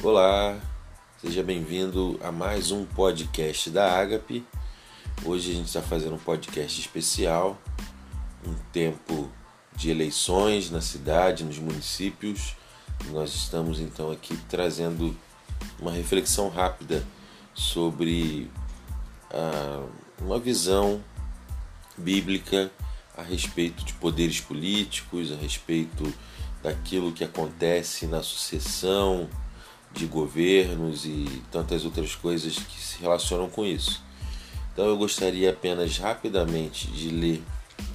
Olá, seja bem-vindo a mais um podcast da Agape. Hoje a gente está fazendo um podcast especial, um tempo de eleições na cidade, nos municípios. Nós estamos então aqui trazendo uma reflexão rápida sobre ah, uma visão bíblica a respeito de poderes políticos, a respeito daquilo que acontece na sucessão de governos e tantas outras coisas que se relacionam com isso. Então eu gostaria apenas rapidamente de ler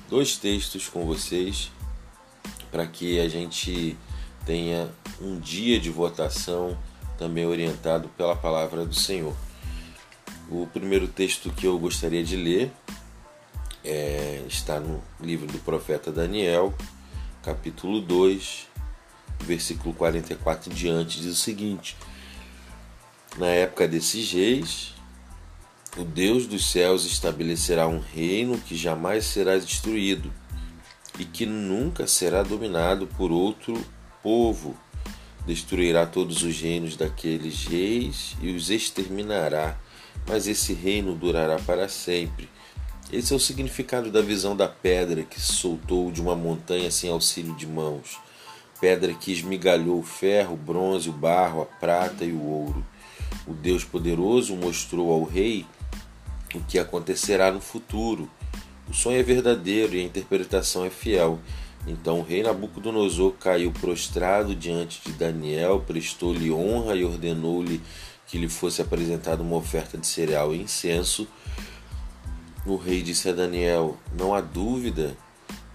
dois textos com vocês para que a gente tenha um dia de votação também orientado pela palavra do Senhor. O primeiro texto que eu gostaria de ler é, está no livro do profeta Daniel, capítulo 2, versículo 44 em diante, diz o seguinte: Na época desses reis, o Deus dos céus estabelecerá um reino que jamais será destruído e que nunca será dominado por outro povo. Destruirá todos os reinos daqueles reis e os exterminará, mas esse reino durará para sempre. Esse é o significado da visão da pedra que se soltou de uma montanha sem auxílio de mãos pedra que esmigalhou o ferro, o bronze, o barro, a prata e o ouro. O Deus poderoso mostrou ao rei o que acontecerá no futuro. O sonho é verdadeiro e a interpretação é fiel. Então o rei Nabucodonosor caiu prostrado diante de Daniel, prestou-lhe honra e ordenou-lhe que lhe fosse apresentada uma oferta de cereal e incenso. O rei disse a Daniel: Não há dúvida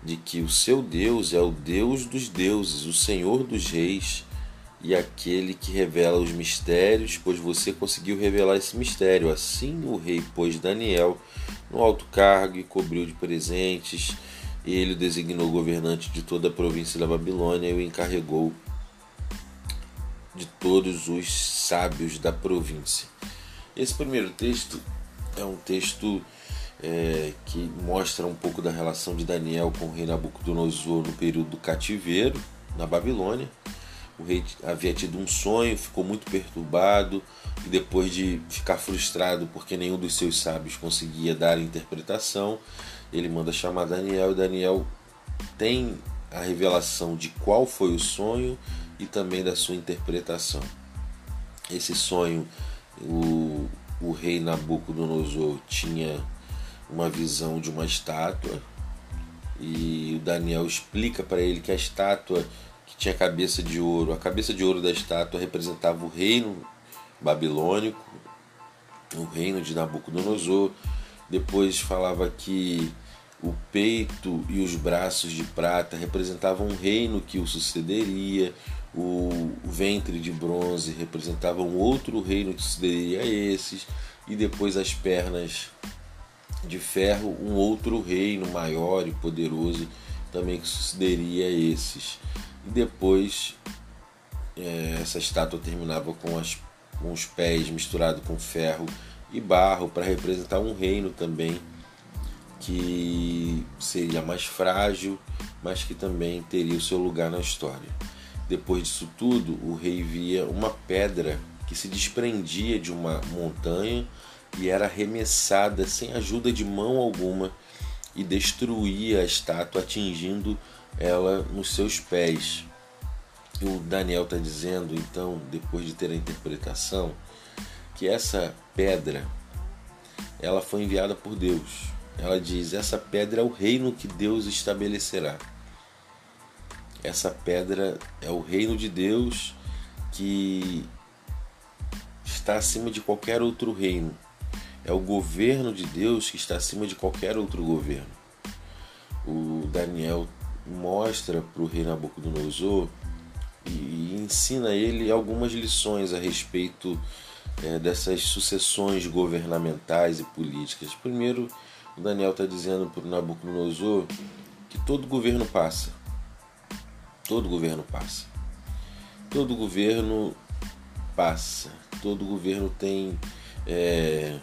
de que o seu Deus é o Deus dos deuses, o Senhor dos reis e aquele que revela os mistérios, pois você conseguiu revelar esse mistério. Assim o rei pôs Daniel no alto cargo e cobriu de presentes. Ele o designou governante de toda a província da Babilônia e o encarregou de todos os sábios da província. Esse primeiro texto é um texto é, que mostra um pouco da relação de Daniel com o rei Nabucodonosor no período do cativeiro na Babilônia. O rei havia tido um sonho, ficou muito perturbado e depois de ficar frustrado porque nenhum dos seus sábios conseguia dar a interpretação, ele manda chamar Daniel e Daniel tem a revelação de qual foi o sonho e também da sua interpretação. Esse sonho, o, o rei Nabucodonosor tinha uma visão de uma estátua e o Daniel explica para ele que a estátua que tinha cabeça de ouro, a cabeça de ouro da estátua representava o reino babilônico, o reino de Nabucodonosor. Depois falava que o peito e os braços de prata representavam um reino que o sucederia, o ventre de bronze representava um outro reino que sucederia a esses, e depois as pernas de ferro um outro reino maior e poderoso também que sucederia a esses. E depois é, essa estátua terminava com, as, com os pés misturados com ferro e barro para representar um reino também que seria mais frágil, mas que também teria o seu lugar na história. Depois disso tudo, o rei via uma pedra que se desprendia de uma montanha e era arremessada sem ajuda de mão alguma e destruía a estátua, atingindo ela nos seus pés. E o Daniel está dizendo, então, depois de ter a interpretação, que essa pedra ela foi enviada por Deus. Ela diz: essa pedra é o reino que Deus estabelecerá. Essa pedra é o reino de Deus que está acima de qualquer outro reino. É o governo de Deus que está acima de qualquer outro governo. O Daniel mostra para o rei Nabucodonosor e, ensina ele algumas lições a respeito é, dessas sucessões governamentais e políticas. Primeiro, o Daniel está dizendo para o Nabucodonosor que todo governo passa. Todo governo passa. Todo governo passa. Todo governo tem é,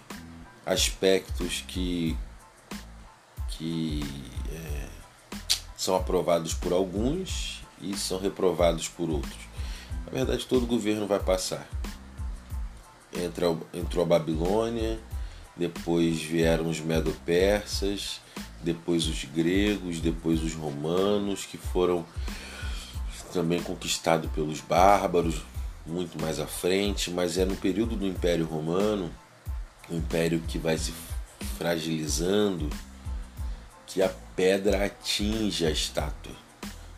aspectos que, que é, são aprovados por alguns e são reprovados por outros. Na verdade, todo governo vai passar. entra, entrou a Babilônia, depois vieram os medo-persas, depois os gregos, depois os romanos, que foram também conquistados pelos bárbaros, muito mais à frente, mas é no período do Império Romano, um império que vai se fragilizando, que a pedra atinge a estátua.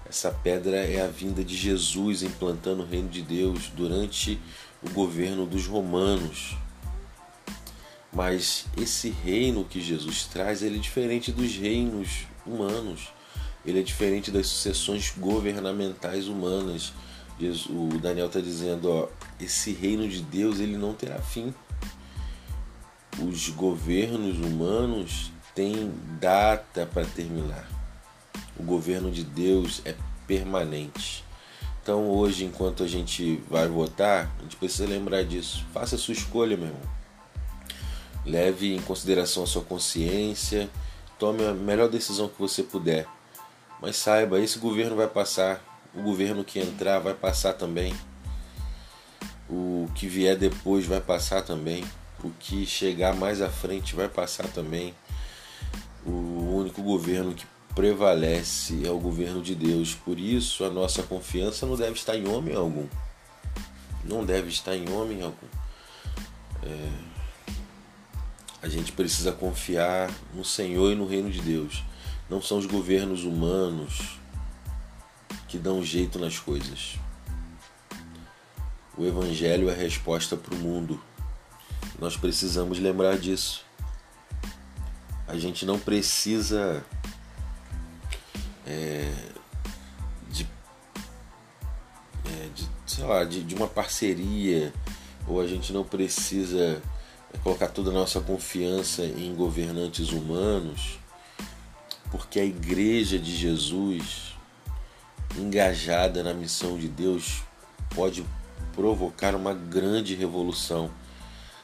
Essa pedra é a vinda de Jesus implantando o reino de Deus durante o governo dos romanos. Mas esse reino que Jesus traz, ele é diferente dos reinos humanos. Ele é diferente das sucessões governamentais humanas. o Daniel está dizendo, ó, esse reino de Deus ele não terá fim. Os governos humanos têm data para terminar. O governo de Deus é permanente. Então hoje, enquanto a gente vai votar, a gente precisa lembrar disso. Faça a sua escolha, meu irmão. Leve em consideração a sua consciência, tome a melhor decisão que você puder. Mas saiba, esse governo vai passar, o governo que entrar vai passar também. O que vier depois vai passar também. O que chegar mais à frente vai passar também. O único governo que prevalece é o governo de Deus. Por isso, a nossa confiança não deve estar em homem algum. Não deve estar em homem algum. É... A gente precisa confiar no Senhor e no reino de Deus. Não são os governos humanos que dão jeito nas coisas. O Evangelho é a resposta para o mundo. Nós precisamos lembrar disso. A gente não precisa é, de, é, de, sei lá, de, de uma parceria, ou a gente não precisa é, colocar toda a nossa confiança em governantes humanos, porque a igreja de Jesus, engajada na missão de Deus, pode provocar uma grande revolução,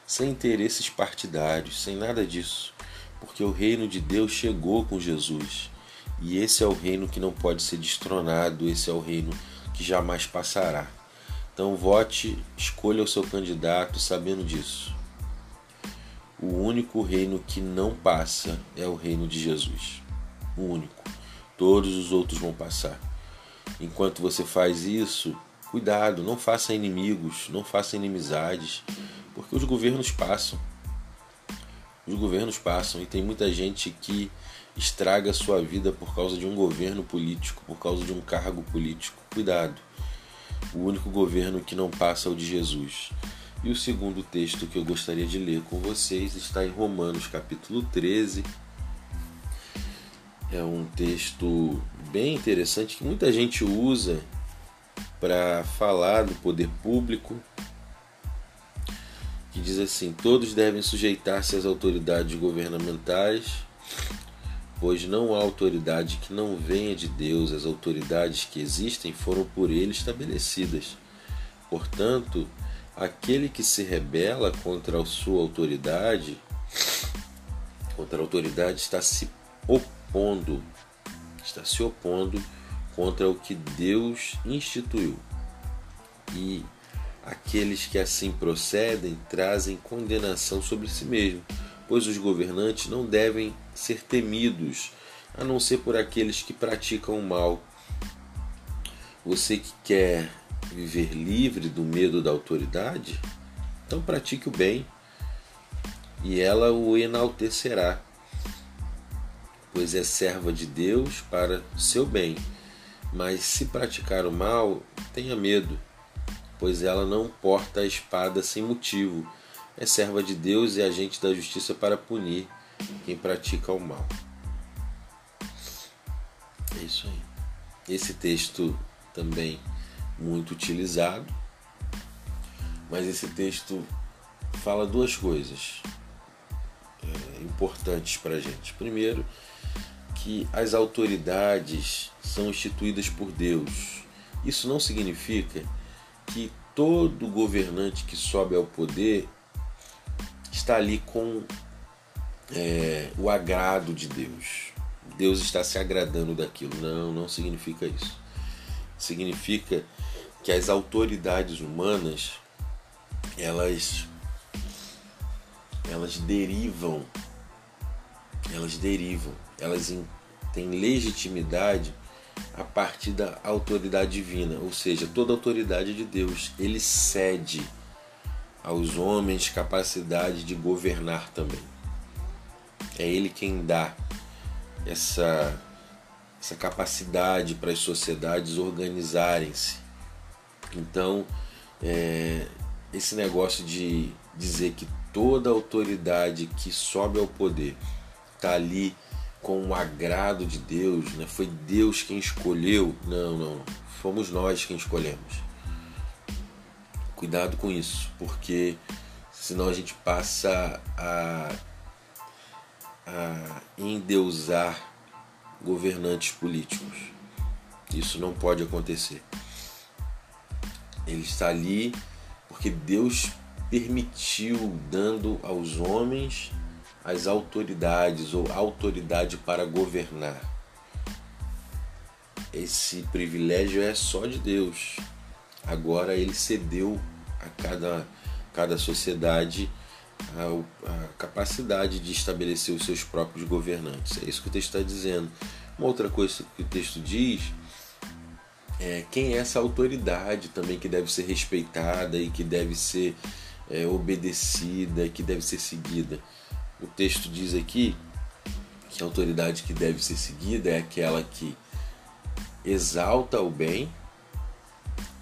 sem interesses partidários, sem nada disso, porque o reino de Deus chegou com Jesus. E esse é o reino que não pode ser destronado, esse é o reino que jamais passará. Então vote, escolha o seu candidato sabendo disso. O único reino que não passa é o reino de Jesus. O único. Todos os outros vão passar. Enquanto você faz isso, cuidado, não faça inimigos, não faça inimizades, porque os governos passam. Os governos passam e tem muita gente que estraga a sua vida por causa de um governo político, por causa de um cargo político. Cuidado. O único governo que não passa é o de Jesus. E o segundo texto que eu gostaria de ler com vocês está em Romanos capítulo 13. É um texto bem interessante que muita gente usa para falar do poder público, que diz assim: todos devem sujeitar-se às autoridades governamentais pois não há autoridade que não venha de Deus, as autoridades que existem foram por ele estabelecidas. Portanto, aquele que se rebela contra a sua autoridade, contra a autoridade, está se opondo, está se opondo contra o que Deus instituiu. E aqueles que assim procedem trazem condenação sobre si mesmo pois os governantes não devem ser temidos, a não ser por aqueles que praticam o mal. Você que quer viver livre do medo da autoridade, então pratique o bem e ela o enaltecerá, pois é serva de Deus para seu bem. Mas se praticar o mal, tenha medo, pois ela não porta a espada sem motivo é serva de Deus e agente da justiça para punir quem pratica o mal. É isso aí. Esse texto também muito utilizado, mas esse texto fala duas coisas é, importantes para a gente. Primeiro, que as autoridades são instituídas por Deus. Isso não significa que todo governante que sobe ao poder está ali com é, o agrado de Deus. Deus está se agradando daquilo. Não, não significa isso. Significa que as autoridades humanas elas elas derivam, elas derivam, elas têm legitimidade a partir da autoridade divina, ou seja, toda autoridade de Deus, ele cede aos homens capacidade de governar também. É ele quem dá essa essa capacidade para as sociedades organizarem-se. Então, é, esse negócio de dizer que toda autoridade que sobe ao poder está ali com o agrado de Deus, né? foi Deus quem escolheu. Não, não, fomos nós quem escolhemos. Cuidado com isso, porque senão a gente passa a, a endeusar governantes políticos. Isso não pode acontecer. Ele está ali porque Deus permitiu, dando aos homens as autoridades ou autoridade para governar. Esse privilégio é só de Deus. Agora ele cedeu a cada, cada sociedade a, a capacidade de estabelecer os seus próprios governantes. É isso que o texto está dizendo. Uma outra coisa que o texto diz é quem é essa autoridade também que deve ser respeitada e que deve ser é, obedecida, que deve ser seguida. O texto diz aqui que a autoridade que deve ser seguida é aquela que exalta o bem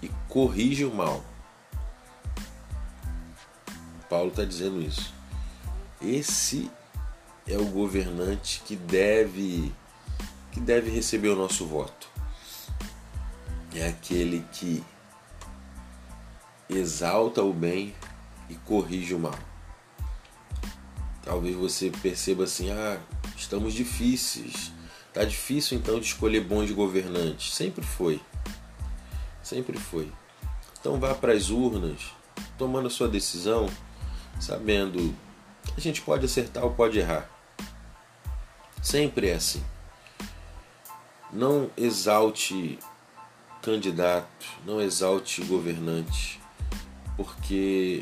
e corrige o mal. Paulo está dizendo isso. Esse é o governante que deve que deve receber o nosso voto. É aquele que exalta o bem e corrige o mal. Talvez você perceba assim: ah, estamos difíceis. Tá difícil então de escolher bons governantes. Sempre foi. Sempre foi. Então vá para as urnas, tomando a sua decisão, sabendo que a gente pode acertar ou pode errar. Sempre é assim. Não exalte candidato, não exalte governante, porque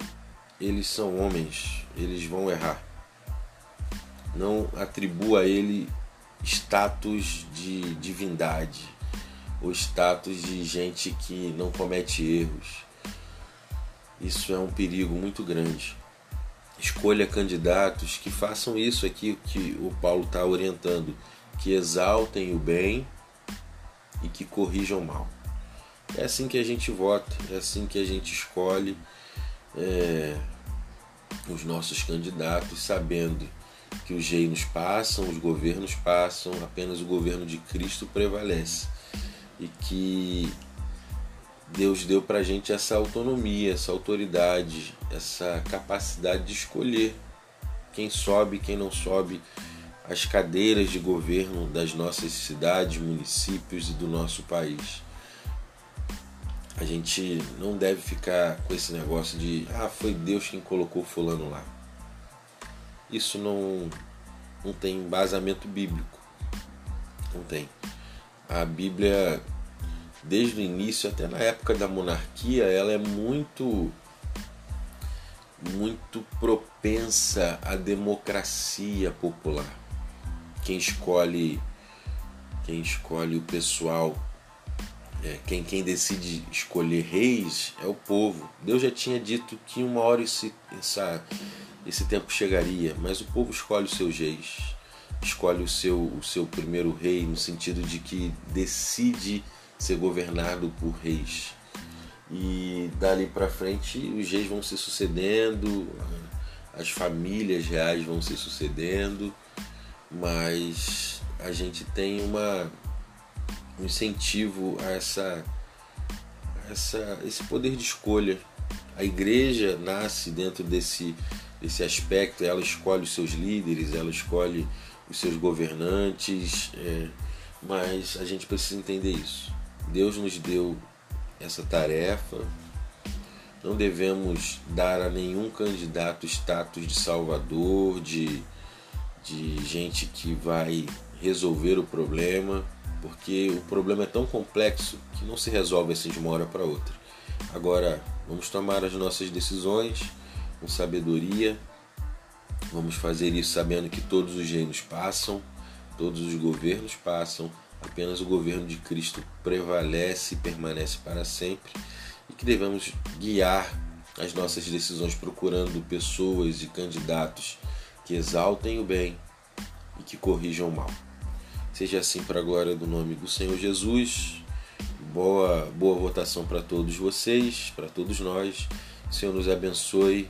eles são homens, eles vão errar. Não atribua a ele status de divindade ou status de gente que não comete erros. Isso é um perigo muito grande. Escolha candidatos que façam isso aqui que o Paulo está orientando, que exaltem o bem e que corrijam o mal. É assim que a gente vota, é assim que a gente escolhe é, os nossos candidatos, sabendo que os reinos passam, os governos passam, apenas o governo de Cristo prevalece. E que Deus deu para a gente essa autonomia, essa autoridade, essa capacidade de escolher quem sobe, quem não sobe as cadeiras de governo das nossas cidades, municípios e do nosso país. A gente não deve ficar com esse negócio de ah, foi Deus quem colocou fulano lá. Isso não, não tem embasamento bíblico. Não tem. A Bíblia, desde o início, até na época da monarquia, ela é muito muito propensa à democracia popular. Quem escolhe quem escolhe o pessoal é, quem, quem decide escolher reis é o povo. Deus já tinha dito que uma hora esse, essa, esse tempo chegaria, mas o povo escolhe os seus reis, escolhe o seu, o seu primeiro rei, no sentido de que decide ser governado por reis. E dali para frente os reis vão se sucedendo, as famílias reais vão se sucedendo, mas a gente tem uma um incentivo a essa, essa, esse poder de escolha. A igreja nasce dentro desse, desse aspecto, ela escolhe os seus líderes, ela escolhe os seus governantes, é, mas a gente precisa entender isso. Deus nos deu essa tarefa, não devemos dar a nenhum candidato status de salvador, de, de gente que vai resolver o problema porque o problema é tão complexo que não se resolve assim de uma hora para outra. Agora, vamos tomar as nossas decisões com sabedoria Vamos fazer isso sabendo que todos os reinos passam, todos os governos passam, apenas o governo de Cristo prevalece e permanece para sempre e que devemos guiar as nossas decisões procurando pessoas e candidatos que exaltem o bem e que corrijam o mal. Seja assim para a glória do nome do Senhor Jesus. Boa, boa votação para todos vocês, para todos nós. O Senhor nos abençoe